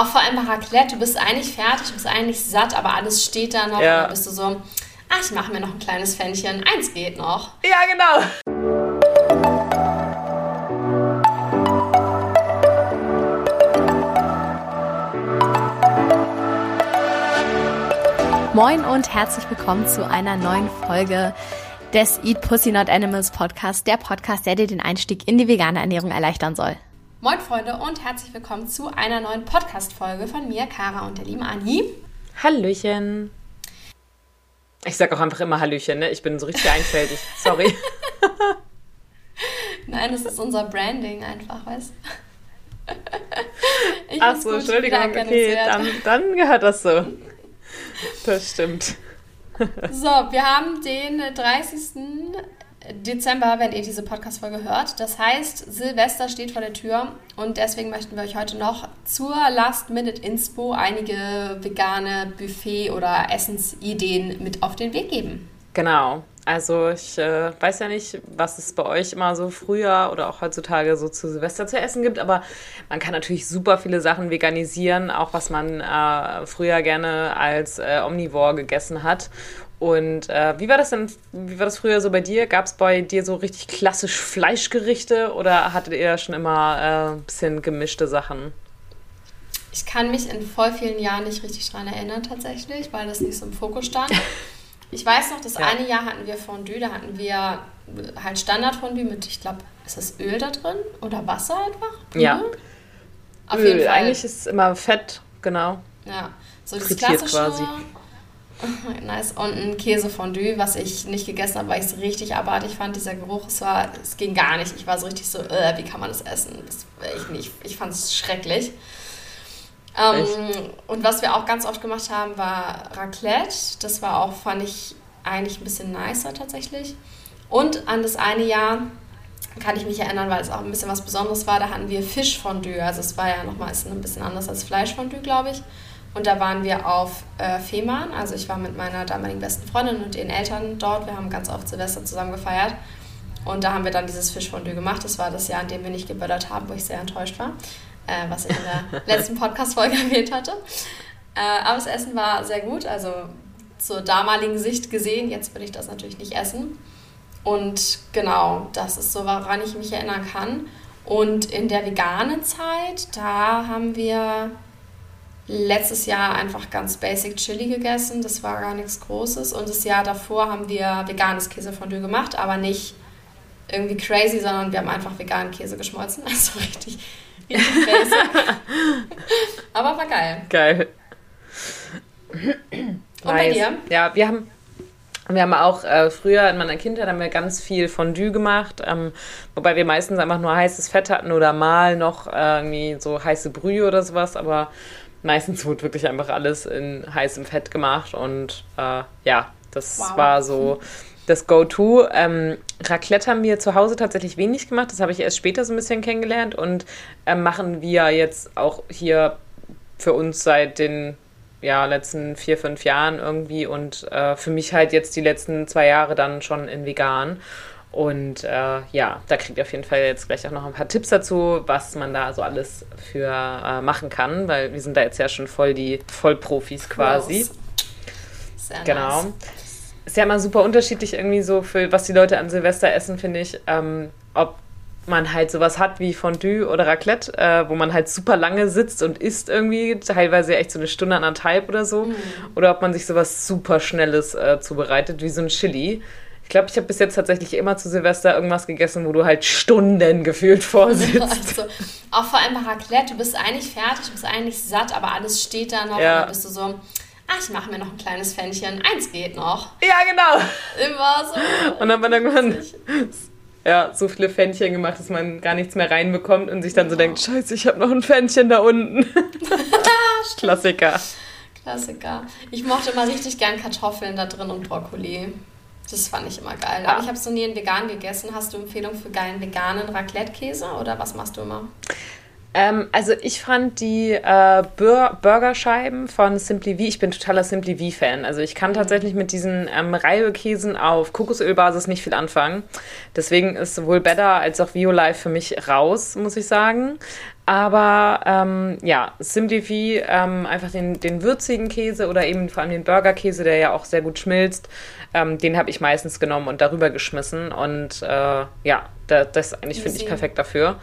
Auch vor allem bei Raclette, du bist eigentlich fertig, du bist eigentlich satt, aber alles steht da noch. Ja. Und dann bist du so, ach, ich mache mir noch ein kleines Pfännchen. Eins geht noch. Ja, genau. Moin und herzlich willkommen zu einer neuen Folge des Eat Pussy Not Animals Podcast, der Podcast, der dir den Einstieg in die vegane Ernährung erleichtern soll. Moin Freunde und herzlich willkommen zu einer neuen Podcast-Folge von mir, Kara und der lieben Anni. Hallöchen. Ich sag auch einfach immer Hallöchen, ne? Ich bin so richtig einfältig. Sorry. Nein, das ist unser Branding einfach, weißt du? Ach so, Entschuldigung, okay, dann, dann gehört das so. Das stimmt. So, wir haben den 30. Dezember, wenn ihr diese Podcast-Folge hört. Das heißt, Silvester steht vor der Tür und deswegen möchten wir euch heute noch zur Last-Minute-Inspo einige vegane Buffet- oder Essensideen mit auf den Weg geben. Genau. Also ich äh, weiß ja nicht, was es bei euch immer so früher oder auch heutzutage so zu Silvester zu essen gibt, aber man kann natürlich super viele Sachen veganisieren, auch was man äh, früher gerne als äh, Omnivore gegessen hat. Und äh, wie war das denn, wie war das früher so bei dir? Gab es bei dir so richtig klassisch Fleischgerichte oder hattet ihr schon immer äh, ein bisschen gemischte Sachen? Ich kann mich in voll vielen Jahren nicht richtig dran erinnern tatsächlich, weil das nicht so im Fokus stand. Ich weiß noch, das ja. eine Jahr hatten wir Fondue, da hatten wir halt Standardfondue mit, ich glaube, ist das Öl da drin oder Wasser einfach? Ja. Mhm. Auf Öl, jeden Fall. eigentlich ist es immer Fett, genau. Ja, so das klassische quasi. Nice. Und ein Käsefondue, was ich nicht gegessen habe, weil ich es richtig abartig fand. Dieser Geruch, es, war, es ging gar nicht. Ich war so richtig so, äh, wie kann man das essen? Das, ich nicht. Ich fand es schrecklich. Ähm, und was wir auch ganz oft gemacht haben, war Raclette. Das war auch, fand ich eigentlich ein bisschen nicer tatsächlich. Und an das eine Jahr kann ich mich erinnern, weil es auch ein bisschen was Besonderes war, da hatten wir Fischfondue. Also es war ja nochmal ein bisschen anders als Fleischfondue, glaube ich. Und da waren wir auf äh, Fehmarn. Also ich war mit meiner damaligen besten Freundin und ihren Eltern dort. Wir haben ganz oft Silvester zusammen gefeiert. Und da haben wir dann dieses Fischfondue gemacht. Das war das Jahr, in dem wir nicht geböllert haben, wo ich sehr enttäuscht war. Äh, was ich in der letzten Podcast-Folge erwähnt hatte. Äh, aber das Essen war sehr gut. Also zur damaligen Sicht gesehen. Jetzt will ich das natürlich nicht essen. Und genau, das ist so, woran ich mich erinnern kann. Und in der veganen Zeit, da haben wir letztes Jahr einfach ganz basic Chili gegessen. Das war gar nichts Großes. Und das Jahr davor haben wir veganes Käsefondue gemacht, aber nicht irgendwie crazy, sondern wir haben einfach veganen Käse geschmolzen. Also richtig, richtig basic. aber war geil. Geil. Und bei dir? Ja, wir haben wir haben auch äh, früher in meiner Kindheit haben wir ganz viel Fondue gemacht, ähm, wobei wir meistens einfach nur heißes Fett hatten oder mal noch äh, irgendwie so heiße Brühe oder sowas, aber meistens wurde wirklich einfach alles in heißem Fett gemacht und äh, ja, das wow. war so das Go-To. Ähm, Raclette haben wir zu Hause tatsächlich wenig gemacht, das habe ich erst später so ein bisschen kennengelernt und äh, machen wir jetzt auch hier für uns seit den ja, letzten vier, fünf Jahren irgendwie und äh, für mich halt jetzt die letzten zwei Jahre dann schon in vegan. Und äh, ja, da kriegt ihr auf jeden Fall jetzt gleich auch noch ein paar Tipps dazu, was man da so alles für äh, machen kann, weil wir sind da jetzt ja schon voll die Vollprofis quasi. Sehr genau. Nice. Ist ja immer super unterschiedlich irgendwie so, für was die Leute an Silvester essen, finde ich. Ähm, ob man halt sowas hat wie Fondue oder Raclette, äh, wo man halt super lange sitzt und isst irgendwie, teilweise echt so eine Stunde anderthalb oder so. Mhm. Oder ob man sich sowas super Schnelles äh, zubereitet, wie so ein Chili glaube, ich habe bis jetzt tatsächlich immer zu Silvester irgendwas gegessen, wo du halt Stunden gefühlt vorsitzt. Also, auch vor allem bei Raclette, du bist eigentlich fertig, du bist eigentlich satt, aber alles steht da noch ja. und dann bist du so, ach, ich mache mir noch ein kleines Pfännchen, eins geht noch. Ja, genau. Immer so. Und dann hat man irgendwann ja, so viele Pfännchen gemacht, dass man gar nichts mehr reinbekommt und sich dann so denkt, scheiße, ich habe noch ein Pfännchen da unten. Klassiker. Klassiker. Ich mochte immer richtig gern Kartoffeln da drin und Brokkoli. Das fand ich immer geil. Ja. Aber ich habe es noch nie in vegan gegessen. Hast du Empfehlung für geilen veganen Raclette-Käse oder was machst du immer? Ähm, also ich fand die äh, Bur Burgerscheiben von Simply V, ich bin totaler Simply V-Fan. Also ich kann mhm. tatsächlich mit diesen ähm, Reibekäsen auf Kokosölbasis nicht viel anfangen. Deswegen ist sowohl Better als auch Violife für mich raus, muss ich sagen. Aber ähm, ja, Simplifi, ähm, einfach den, den würzigen Käse oder eben vor allem den Burgerkäse, der ja auch sehr gut schmilzt, ähm, den habe ich meistens genommen und darüber geschmissen. Und äh, ja, da, das eigentlich finde ich perfekt dafür.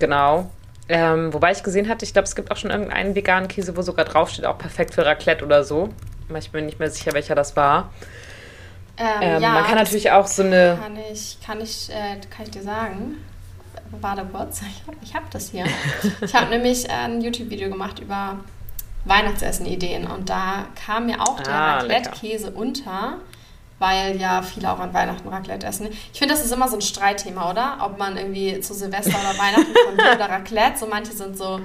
Genau. Ähm, wobei ich gesehen hatte, ich glaube, es gibt auch schon irgendeinen veganen Käse, wo sogar draufsteht, auch perfekt für Raclette oder so. Ich bin nicht mehr sicher, welcher das war. Ähm, ähm, ja, man kann natürlich auch so eine. Kann ich, kann ich, äh, kann ich dir sagen. Warte kurz, ich habe ich hab das hier. ich habe nämlich ein YouTube-Video gemacht über Weihnachtsessen-Ideen und da kam mir auch der ah, Raclette-Käse unter, weil ja viele auch an Weihnachten Raclette essen. Ich finde, das ist immer so ein Streitthema, oder? Ob man irgendwie zu Silvester oder Weihnachten Fondue oder Raclette, so manche sind so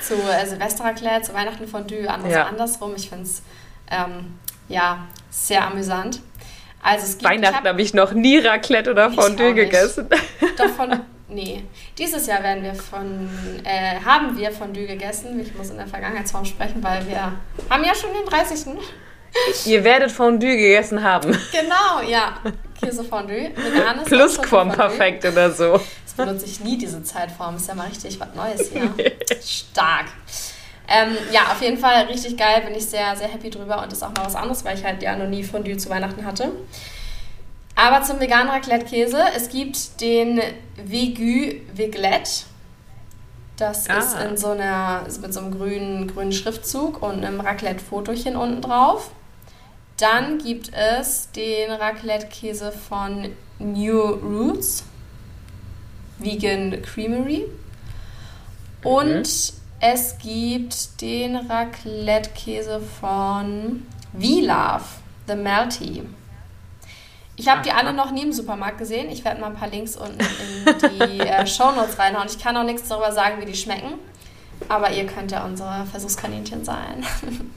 zu äh, Silvester Raclette, zu Weihnachten Fondue, andere ja. andersrum. Ich finde es ähm, ja sehr amüsant. Also es gibt, Weihnachten habe hab ich noch nie Raclette oder Fondue gegessen. Davon, nee. Dieses Jahr werden wir von, äh, haben wir Fondue gegessen. Ich muss in der Vergangenheitsform sprechen, weil wir haben ja schon den 30. Ihr werdet Fondue gegessen haben. Genau, ja. Käsefondue, veganes. Plusquamperfekt oder so. Das benutze ich nie, diese Zeitform. Ist ja mal richtig was Neues hier. Stark. Ähm, ja, auf jeden Fall richtig geil, bin ich sehr, sehr happy drüber und ist auch mal was anderes, weil ich halt ja noch nie Fondue zu Weihnachten hatte. Aber zum veganen Raclette-Käse, es gibt den Vegu Viglette. Das ah. ist in so einer, mit so einem grünen, grünen Schriftzug und einem Raclette-Fotochen unten drauf. Dann gibt es den Raclette-Käse von New Roots, Vegan Creamery. Und mhm. Es gibt den Raclette-Käse von V-Love, The Melty. Ich habe die alle noch nie im Supermarkt gesehen. Ich werde mal ein paar Links unten in die äh, Shownotes reinhauen. Ich kann auch nichts darüber sagen, wie die schmecken. Aber ihr könnt ja unsere Versuchskaninchen sein.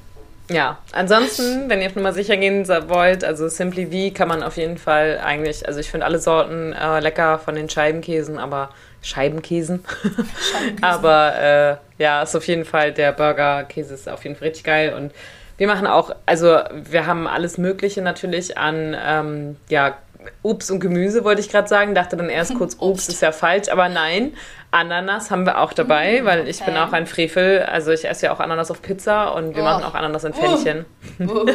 Ja, ansonsten, wenn ihr schon mal sicher gehen wollt, also Simply V kann man auf jeden Fall eigentlich, also ich finde alle Sorten äh, lecker von den Scheibenkäsen, aber Scheibenkäsen. Scheibenkäsen. aber äh, ja, ist auf jeden Fall, der Burgerkäse ist auf jeden Fall richtig geil und wir machen auch, also wir haben alles Mögliche natürlich an, ähm, ja, Obst und Gemüse wollte ich gerade sagen, dachte dann erst kurz, Obst ist ja falsch, aber nein, Ananas haben wir auch dabei, mm, weil ich okay. bin auch ein Frevel, also ich esse ja auch Ananas auf Pizza und wir oh. machen auch Ananas in Pfännchen. Oh.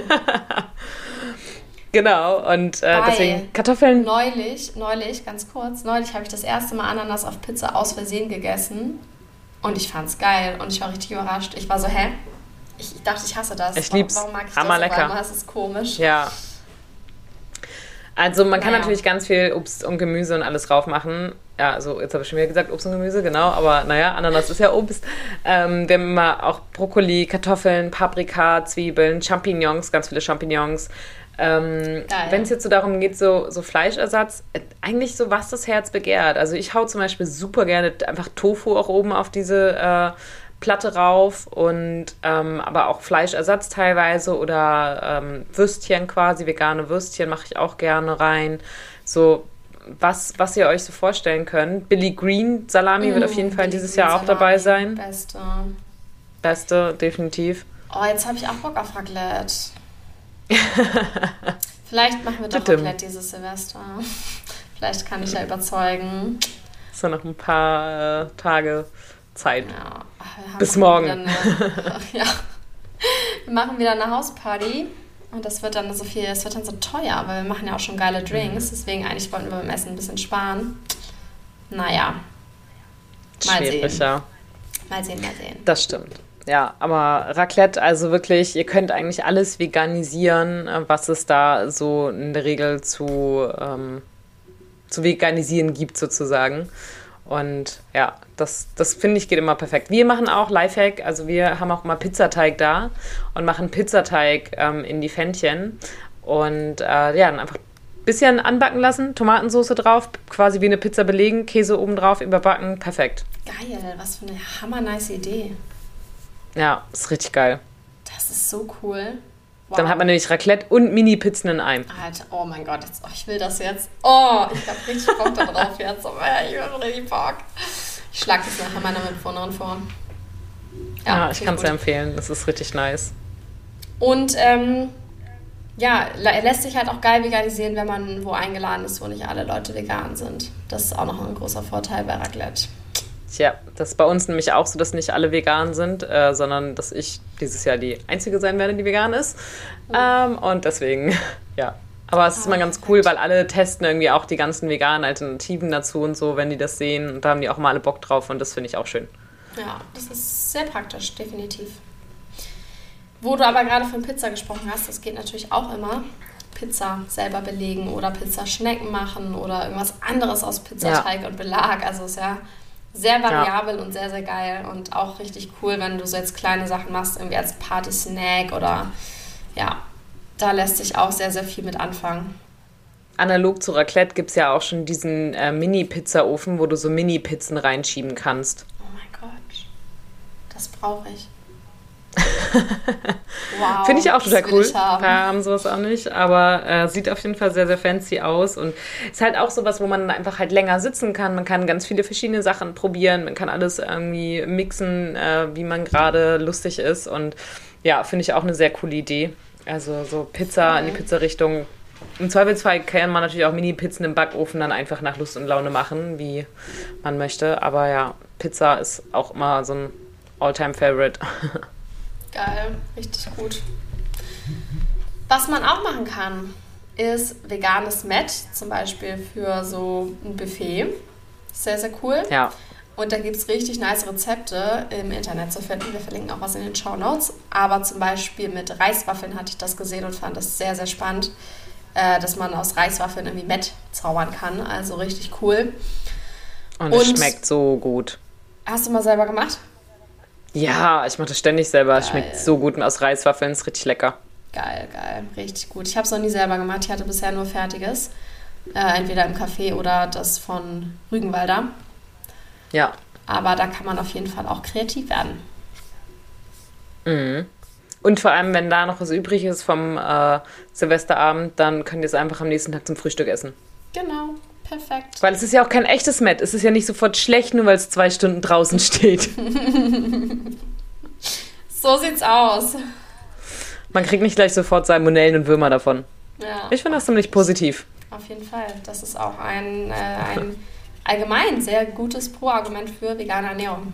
genau, und äh, deswegen Kartoffeln. Neulich, neulich, ganz kurz, neulich habe ich das erste Mal Ananas auf Pizza aus Versehen gegessen und ich fand es geil und ich war richtig überrascht. Ich war so, hä? Ich, ich dachte, ich hasse das. Ich lieb's. Warum mag ich Hammer das? lecker. Das ist komisch. Ja. Also man kann naja. natürlich ganz viel Obst und Gemüse und alles drauf machen. Ja, also jetzt habe ich schon wieder gesagt Obst und Gemüse, genau. Aber naja, Ananas ist ja Obst. Ähm, wir haben immer auch Brokkoli, Kartoffeln, Paprika, Zwiebeln, Champignons, ganz viele Champignons. Ähm, Wenn es jetzt so darum geht, so, so Fleischersatz, äh, eigentlich so was das Herz begehrt. Also ich hau zum Beispiel super gerne einfach Tofu auch oben auf diese äh, Platte rauf und ähm, aber auch Fleischersatz teilweise oder ähm, Würstchen quasi, vegane Würstchen mache ich auch gerne rein. So was, was ihr euch so vorstellen könnt. Billy Green Salami mmh, wird auf jeden Fall Billy dieses Green Jahr auch Salami, dabei sein. Beste. Beste, definitiv. Oh, jetzt habe ich auch Bock auf Raclette. Vielleicht machen wir doch Raclette dieses Silvester. Vielleicht kann ich ja überzeugen. So noch ein paar äh, Tage Zeit. Ja. Bis morgen. Eine, ja. Wir machen wieder eine Hausparty. Und das wird dann so viel, es wird dann so teuer, weil wir machen ja auch schon geile Drinks. Deswegen eigentlich wollten wir beim Essen ein bisschen sparen. Naja. Mal Schwierig, sehen. Ja. Mal sehen, mal sehen. Das stimmt. Ja, aber Raclette, also wirklich, ihr könnt eigentlich alles veganisieren, äh, was es da so in der Regel zu, ähm, zu veganisieren gibt, sozusagen. Und ja, das, das finde ich geht immer perfekt. Wir machen auch Lifehack, also wir haben auch immer Pizzateig da und machen Pizzateig ähm, in die Fännchen und äh, ja, dann einfach ein bisschen anbacken lassen, Tomatensauce drauf, quasi wie eine Pizza belegen, Käse oben drauf, überbacken, perfekt. Geil, was für eine hammer nice Idee. Ja, ist richtig geil. Das ist so cool. Wow. Dann hat man nämlich Raclette und Mini-Pizzen in einem. Alter, oh mein Gott, jetzt, oh, ich will das jetzt. Oh, ich hab richtig Bock darauf jetzt. Oh, ich hab richtig Bock. Ich schlag das nachher meiner Mitbewohnerin vor. Ja, ja ich kann es empfehlen. Das ist richtig nice. Und ähm, ja, er lässt sich halt auch geil veganisieren, wenn man wo eingeladen ist, wo nicht alle Leute vegan sind. Das ist auch noch ein großer Vorteil bei Raclette. Tja, das ist bei uns nämlich auch so, dass nicht alle vegan sind, äh, sondern dass ich dieses Jahr die Einzige sein werde, die vegan ist. Ähm, und deswegen, ja. Aber es ist immer ganz cool, weil alle testen irgendwie auch die ganzen veganen Alternativen dazu und so, wenn die das sehen. Und da haben die auch mal alle Bock drauf und das finde ich auch schön. Ja, das ist sehr praktisch, definitiv. Wo du aber gerade von Pizza gesprochen hast, das geht natürlich auch immer. Pizza selber belegen oder Pizzaschnecken machen oder irgendwas anderes aus Pizzateig ja. und Belag. Also ist ja sehr variabel ja. und sehr, sehr geil und auch richtig cool, wenn du so jetzt kleine Sachen machst, irgendwie als Party-Snack oder ja, da lässt sich auch sehr, sehr viel mit anfangen. Analog zu Raclette gibt es ja auch schon diesen äh, Mini-Pizza-Ofen, wo du so Mini-Pizzen reinschieben kannst. Oh mein Gott, das brauche ich. wow, Finde ich auch total cool. Haben. Wir haben sowas auch nicht, aber äh, sieht auf jeden Fall sehr, sehr fancy aus und ist halt auch sowas, wo man einfach halt länger sitzen kann. Man kann ganz viele verschiedene Sachen probieren, man kann alles irgendwie mixen, äh, wie man gerade lustig ist und ja, finde ich auch eine sehr coole Idee. Also so Pizza in die Pizza-Richtung. Im Zweifelsfall kann man natürlich auch Mini-Pizzen im Backofen dann einfach nach Lust und Laune machen, wie man möchte. Aber ja, Pizza ist auch immer so ein All-Time-Favorite. Geil, richtig gut. Was man auch machen kann, ist veganes Met, zum Beispiel für so ein Buffet. Sehr, sehr cool. Ja. Und da gibt es richtig nice Rezepte im Internet zu finden. Wir verlinken auch was in den Show Notes. Aber zum Beispiel mit Reiswaffeln hatte ich das gesehen und fand das sehr, sehr spannend, äh, dass man aus Reiswaffeln irgendwie Met zaubern kann. Also richtig cool. Und es schmeckt so gut. Hast du mal selber gemacht? Ja, ich mache das ständig selber. Es schmeckt so gut aus Reiswaffeln, ist richtig lecker. Geil, geil, richtig gut. Ich habe es noch nie selber gemacht. Ich hatte bisher nur fertiges. Äh, entweder im Café oder das von Rügenwalder. Ja. Aber da kann man auf jeden Fall auch kreativ werden. Mhm. Und vor allem, wenn da noch was übrig ist vom äh, Silvesterabend, dann könnt ihr es einfach am nächsten Tag zum Frühstück essen. Genau. Perfekt. Weil es ist ja auch kein echtes Met. Es ist ja nicht sofort schlecht, nur weil es zwei Stunden draußen steht. so sieht's aus. Man kriegt nicht gleich sofort Salmonellen und Würmer davon. Ja. Ich finde das ziemlich positiv. Auf jeden Fall. Das ist auch ein, äh, ein allgemein sehr gutes Pro-Argument für vegane Ernährung.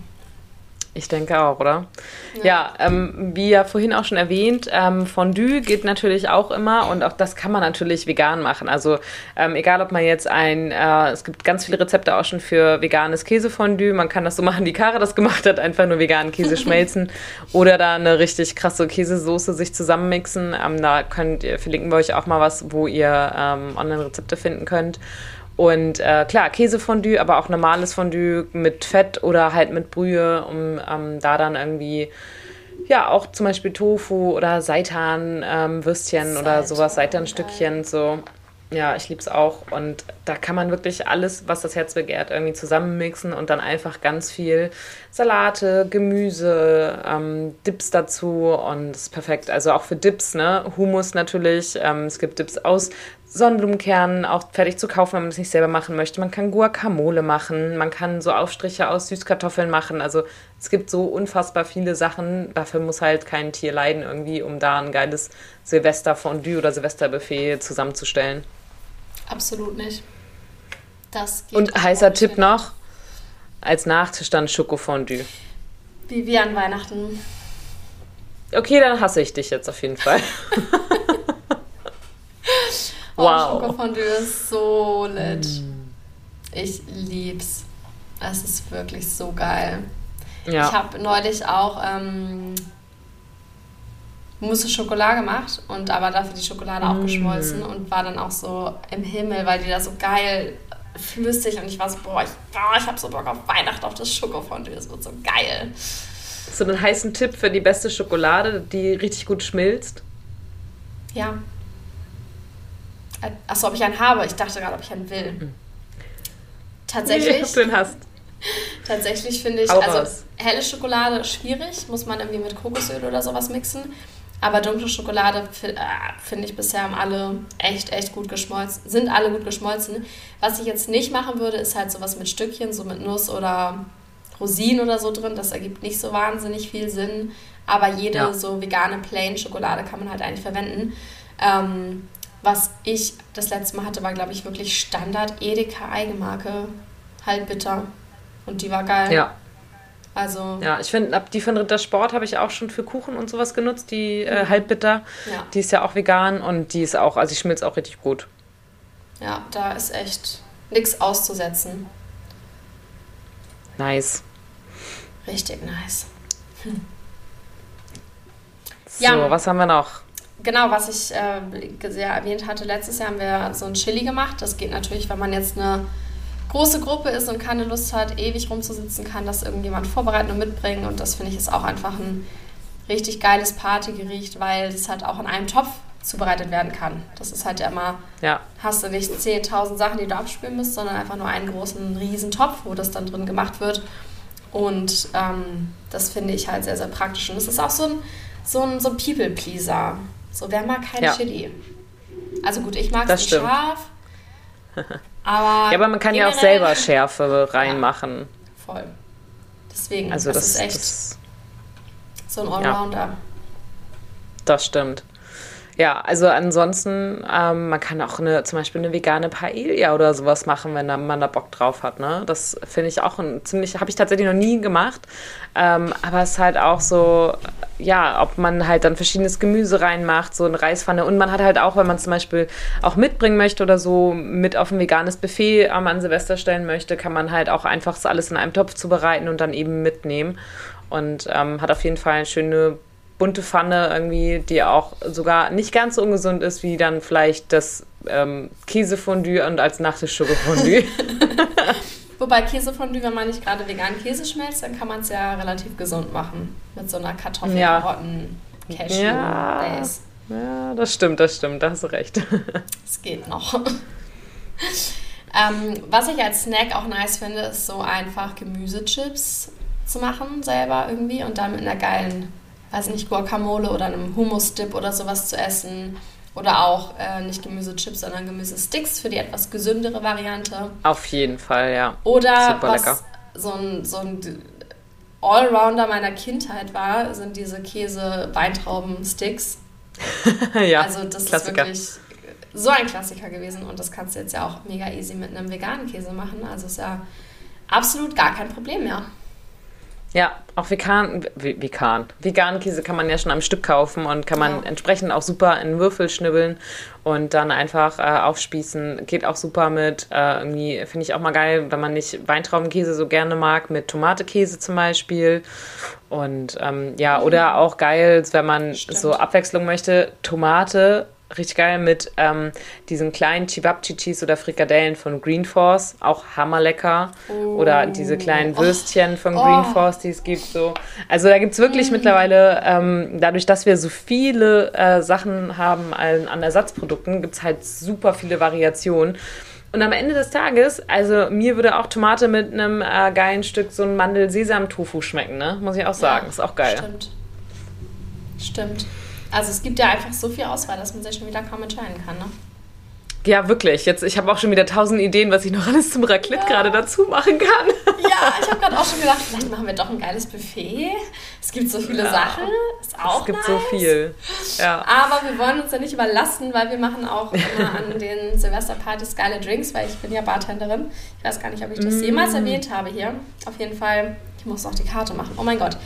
Ich denke auch, oder? Ja, ja ähm, wie ja vorhin auch schon erwähnt, ähm, Fondue geht natürlich auch immer und auch das kann man natürlich vegan machen. Also ähm, egal, ob man jetzt ein, äh, es gibt ganz viele Rezepte auch schon für veganes Käsefondue. Man kann das so machen, wie Kara das gemacht hat, einfach nur veganen Käse schmelzen oder da eine richtig krasse Käsesoße sich zusammenmixen. Ähm, da könnt ihr, verlinken wir euch auch mal was, wo ihr ähm, Online-Rezepte finden könnt. Und äh, klar, Käsefondue, aber auch normales Fondue mit Fett oder halt mit Brühe, um ähm, da dann irgendwie, ja, auch zum Beispiel Tofu oder Seitan-Würstchen ähm, oder sowas, Seitan-Stückchen, so. Ja, ich liebe es auch. Und da kann man wirklich alles, was das Herz begehrt, irgendwie zusammenmixen und dann einfach ganz viel Salate, Gemüse, ähm, Dips dazu und das ist perfekt. Also auch für Dips, ne? Hummus natürlich. Ähm, es gibt Dips aus Sonnenblumenkernen auch fertig zu kaufen, wenn man das nicht selber machen möchte. Man kann Guacamole machen, man kann so Aufstriche aus Süßkartoffeln machen. Also es gibt so unfassbar viele Sachen. Dafür muss halt kein Tier leiden irgendwie, um da ein geiles Silvesterfondue oder Silvesterbuffet zusammenzustellen. Absolut nicht. Das geht Und heißer Tipp noch, als Nachtisch dann Schokofondue. Wie wir an Weihnachten. Okay, dann hasse ich dich jetzt auf jeden Fall. oh, wow. Schokofondue ist so lit. Mm. Ich lieb's. Es ist wirklich so geil. Ja. Ich habe neulich auch ähm, Mousse Schokolade gemacht und aber dafür die Schokolade mm. auch geschmolzen und war dann auch so im Himmel, weil die da so geil flüssig und ich war so, boah, ich, boah, ich habe so Bock auf Weihnachten, auf das Schokofondue, das wird so geil. So einen heißen Tipp für die beste Schokolade, die richtig gut schmilzt? Ja. Achso, ob ich einen habe. Ich dachte gerade, ob ich einen will. Mhm. Tatsächlich. Nee, ob du den hast. Tatsächlich finde ich, Hau also raus. helle Schokolade schwierig, muss man irgendwie mit Kokosöl oder sowas mixen. Aber dunkle Schokolade äh, finde ich bisher haben alle echt, echt gut geschmolzen. Sind alle gut geschmolzen. Was ich jetzt nicht machen würde, ist halt sowas mit Stückchen, so mit Nuss oder Rosinen oder so drin. Das ergibt nicht so wahnsinnig viel Sinn. Aber jede ja. so vegane Plain Schokolade kann man halt eigentlich verwenden. Ähm, was ich das letzte Mal hatte, war, glaube ich, wirklich Standard Edeka Eigenmarke. Halb bitter. Und die war geil. Ja. Also. Ja, ich finde, die von Rittersport habe ich auch schon für Kuchen und sowas genutzt, die äh, halbbitter. Ja. Die ist ja auch vegan und die ist auch, also ich schmilzt auch richtig gut. Ja, da ist echt nichts auszusetzen. Nice. Richtig nice. Hm. So, ja, was haben wir noch? Genau, was ich äh, sehr erwähnt hatte, letztes Jahr haben wir so ein Chili gemacht. Das geht natürlich, wenn man jetzt eine große Gruppe ist und keine Lust hat, ewig rumzusitzen, kann das irgendjemand vorbereiten und mitbringen. Und das finde ich ist auch einfach ein richtig geiles Partygericht, weil es halt auch in einem Topf zubereitet werden kann. Das ist halt ja immer, ja. hast du nicht 10.000 Sachen, die du abspülen musst, sondern einfach nur einen großen riesen Topf, wo das dann drin gemacht wird. Und ähm, das finde ich halt sehr, sehr praktisch. Und es ist auch so ein, so ein, so ein People-Pleaser. So, wer mag kein ja. Chili? Also gut, ich mag es scharf. Aber ja, aber man kann ja auch selber Schärfe reinmachen. Ja, voll. Deswegen, also das, das ist echt das, so ein Allrounder. Ja, das stimmt. Ja, also ansonsten, ähm, man kann auch eine, zum Beispiel eine vegane Paella oder sowas machen, wenn man da Bock drauf hat. Ne? Das finde ich auch ein ziemlich, habe ich tatsächlich noch nie gemacht. Ähm, aber es ist halt auch so, ja, ob man halt dann verschiedenes Gemüse reinmacht, so eine Reispfanne. Und man hat halt auch, wenn man zum Beispiel auch mitbringen möchte oder so mit auf ein veganes Buffet ähm, an Silvester stellen möchte, kann man halt auch einfach alles in einem Topf zubereiten und dann eben mitnehmen. Und ähm, hat auf jeden Fall eine schöne bunte Pfanne irgendwie, die auch sogar nicht ganz so ungesund ist wie dann vielleicht das ähm, Käsefondue und als Nachtisch Schokofondue. Wobei Käsefondue, wenn man nicht gerade vegan Käse schmelzt, dann kann man es ja relativ gesund machen. Mit so einer Kartoffel, ja. Karotten, Cashew, ja. Base. Ja, das stimmt, das stimmt, da hast du recht. Es geht noch. ähm, was ich als Snack auch nice finde, ist so einfach Gemüsechips zu machen selber irgendwie und dann mit einer geilen weiß nicht, Guacamole oder einem Hummus-Dip oder sowas zu essen. Oder auch äh, nicht Gemüsechips, sondern Gemüsesticks für die etwas gesündere Variante. Auf jeden Fall, ja. Oder Super was lecker. so ein, so ein Allrounder meiner Kindheit war, sind diese Käse-Weintrauben-Sticks. ja, Also das Klassiker. ist wirklich so ein Klassiker gewesen und das kannst du jetzt ja auch mega easy mit einem veganen Käse machen. Also ist ja absolut gar kein Problem mehr. Ja, auch vegan, vegan. Veganen Käse kann man ja schon am Stück kaufen und kann man ja. entsprechend auch super in Würfel schnibbeln und dann einfach äh, aufspießen. Geht auch super mit, äh, irgendwie finde ich auch mal geil, wenn man nicht Weintraubenkäse so gerne mag, mit Tomatekäse zum Beispiel. Und ähm, ja, mhm. oder auch geil, wenn man Stimmt. so Abwechslung möchte, Tomate richtig geil mit ähm, diesen kleinen Chibabchichis oder Frikadellen von Green Force, auch hammerlecker. Oh. Oder diese kleinen Würstchen oh. von Green oh. Force, die es gibt. So. Also da gibt es wirklich mm. mittlerweile, ähm, dadurch, dass wir so viele äh, Sachen haben an, an Ersatzprodukten, gibt es halt super viele Variationen. Und am Ende des Tages, also mir würde auch Tomate mit einem äh, geilen Stück so ein Mandel-Sesam-Tofu schmecken, ne? Muss ich auch sagen. Ja, ist auch geil. Stimmt. Stimmt. Also es gibt ja einfach so viel Auswahl, dass man sich schon wieder kaum entscheiden kann, ne? Ja, wirklich. Jetzt, ich habe auch schon wieder tausend Ideen, was ich noch alles zum Raclette ja. gerade dazu machen kann. Ja, ich habe gerade auch schon gedacht, vielleicht machen wir doch ein geiles Buffet. Es gibt so viele ja. Sachen. Ist auch Es gibt nice. so viel. Ja. Aber wir wollen uns ja nicht überlasten, weil wir machen auch immer an den Silvesterpartys geile Drinks, weil ich bin ja Bartenderin. Ich weiß gar nicht, ob ich das mm. jemals erwähnt habe hier. Auf jeden Fall, ich muss auch die Karte machen. Oh mein Gott.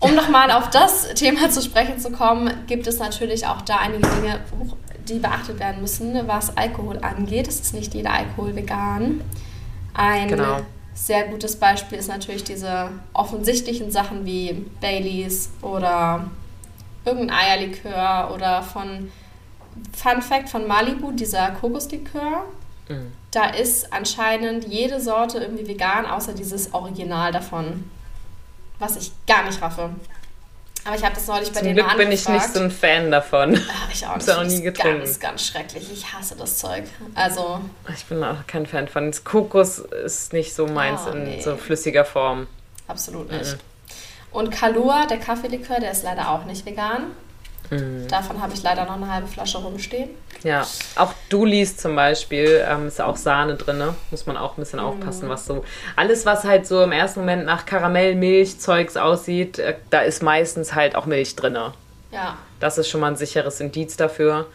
Um nochmal auf das Thema zu sprechen zu kommen, gibt es natürlich auch da einige Dinge, die beachtet werden müssen, was Alkohol angeht. Es ist nicht jeder Alkohol vegan. Ein genau. sehr gutes Beispiel ist natürlich diese offensichtlichen Sachen wie Baileys oder irgendein Eierlikör oder von Fun Fact von Malibu, dieser Kokoslikör. Mhm. Da ist anscheinend jede Sorte irgendwie vegan, außer dieses Original davon was ich gar nicht raffe. Aber ich habe das neulich bei Zum denen Glück bin ich nicht so ein Fan davon. Ach, ich auch nicht. Ich habe noch nie getrunken. Ganz, ganz schrecklich. Ich hasse das Zeug. Also. Ich bin auch kein Fan von. Das Kokos ist nicht so meins oh, nee. in so flüssiger Form. Absolut nicht. Mhm. Und Kalua, der Kaffeelikör, der ist leider auch nicht vegan. Mhm. Davon habe ich leider noch eine halbe Flasche rumstehen. Ja, auch Dulis zum Beispiel ähm, ist auch Sahne drin, ne? muss man auch ein bisschen mhm. aufpassen, was so. Alles, was halt so im ersten Moment nach Karamell-Milch-Zeugs aussieht, äh, da ist meistens halt auch Milch drin. Ja. Das ist schon mal ein sicheres Indiz dafür.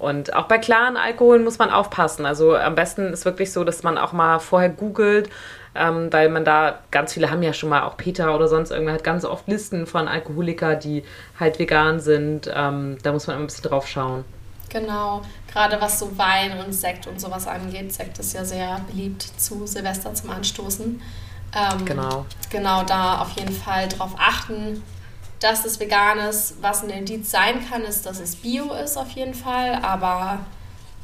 Und auch bei klaren Alkoholen muss man aufpassen. Also am besten ist wirklich so, dass man auch mal vorher googelt, ähm, weil man da, ganz viele haben ja schon mal, auch Peter oder sonst irgendwer hat ganz oft Listen von Alkoholiker, die halt vegan sind. Ähm, da muss man ein bisschen drauf schauen. Genau, gerade was so Wein und Sekt und sowas angeht. Sekt ist ja sehr beliebt zu Silvester zum Anstoßen. Ähm, genau. Genau, da auf jeden Fall drauf achten, dass es vegan ist. Was ein Indiz sein kann, ist, dass es bio ist auf jeden Fall, aber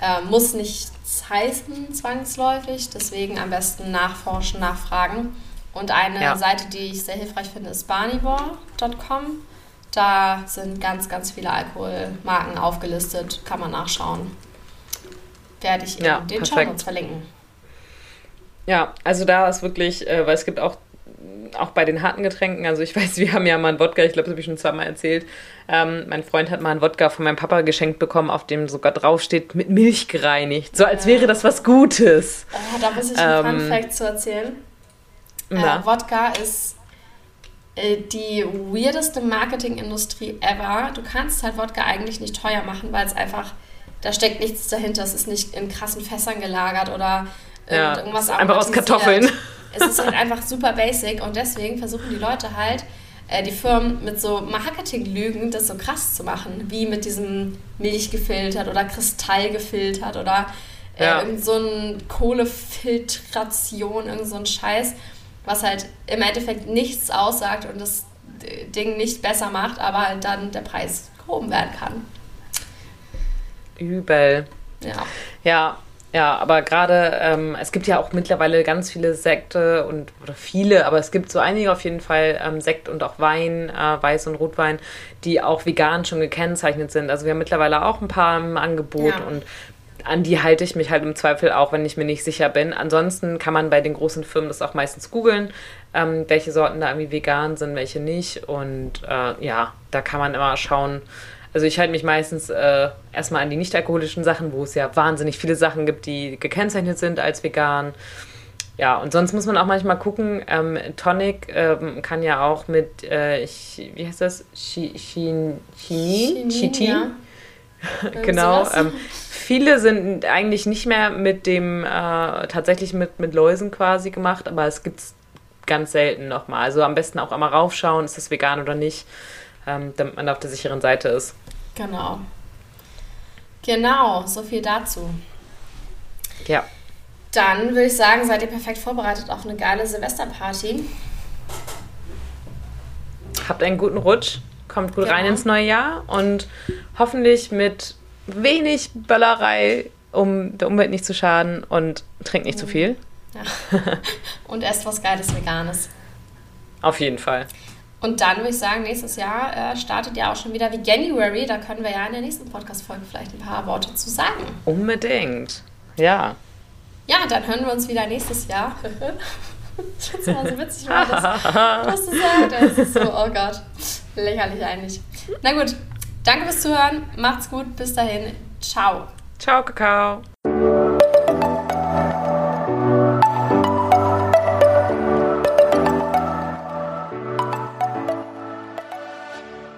äh, muss nichts heißen zwangsläufig. Deswegen am besten nachforschen, nachfragen. Und eine ja. Seite, die ich sehr hilfreich finde, ist barnivore.com. Da sind ganz, ganz viele Alkoholmarken aufgelistet. Kann man nachschauen. Werde ich in ja, den Show Notes verlinken. Ja, also da ist wirklich, äh, weil es gibt auch auch bei den harten Getränken, also ich weiß, wir haben ja mal einen Wodka, ich glaube, das habe ich schon zweimal erzählt. Ähm, mein Freund hat mal einen Wodka von meinem Papa geschenkt bekommen, auf dem sogar draufsteht, mit Milch gereinigt. So als wäre das was Gutes. Oh, da muss ich einen ähm, Fun Fact zu erzählen. Äh, Wodka ist äh, die weirdeste Marketingindustrie ever. Du kannst halt Wodka eigentlich nicht teuer machen, weil es einfach, da steckt nichts dahinter. Es ist nicht in krassen Fässern gelagert oder ja, irgendwas Einfach aus Kartoffeln es ist halt einfach super basic und deswegen versuchen die Leute halt, äh, die Firmen mit so Marketinglügen das so krass zu machen, wie mit diesem Milch gefiltert oder Kristall gefiltert oder äh, ja. irgend so ein Kohlefiltration, irgend so ein Scheiß, was halt im Endeffekt nichts aussagt und das Ding nicht besser macht, aber halt dann der Preis gehoben werden kann. Übel. Ja. Ja, ja, aber gerade, ähm, es gibt ja auch mittlerweile ganz viele Sekte und, oder viele, aber es gibt so einige auf jeden Fall ähm, Sekt und auch Wein, äh, Weiß- und Rotwein, die auch vegan schon gekennzeichnet sind. Also wir haben mittlerweile auch ein paar im Angebot ja. und an die halte ich mich halt im Zweifel auch, wenn ich mir nicht sicher bin. Ansonsten kann man bei den großen Firmen das auch meistens googeln, ähm, welche Sorten da irgendwie vegan sind, welche nicht. Und äh, ja, da kann man immer schauen, also ich halte mich meistens äh, erstmal an die nicht-alkoholischen Sachen, wo es ja wahnsinnig viele Sachen gibt, die gekennzeichnet sind als vegan. Ja, und sonst muss man auch manchmal gucken, ähm, Tonic ähm, kann ja auch mit, äh, wie heißt das? Chinin? Chitin? Ja. genau. Ähm, viele sind eigentlich nicht mehr mit dem, äh, tatsächlich mit, mit Läusen quasi gemacht, aber es gibt es ganz selten nochmal. Also am besten auch einmal raufschauen, ist das vegan oder nicht ähm, damit man auf der sicheren Seite ist. Genau. Genau, so viel dazu. Ja. Dann würde ich sagen, seid ihr perfekt vorbereitet auf eine geile Silvesterparty. Habt einen guten Rutsch, kommt gut genau. rein ins neue Jahr und hoffentlich mit wenig Böllerei, um der Umwelt nicht zu schaden und trinkt nicht mhm. zu viel. Ja. Und esst was Geiles Veganes. Auf jeden Fall. Und dann würde ich sagen, nächstes Jahr äh, startet ja auch schon wieder wie January. Da können wir ja in der nächsten Podcast-Folge vielleicht ein paar Worte zu sagen. Unbedingt. Ja. Ja, dann hören wir uns wieder nächstes Jahr. das mal so witzig, weil das, was du sagst. Das ist so, oh Gott. Lächerlich eigentlich. Na gut, danke fürs Zuhören. Macht's gut. Bis dahin. Ciao. Ciao, Kakao.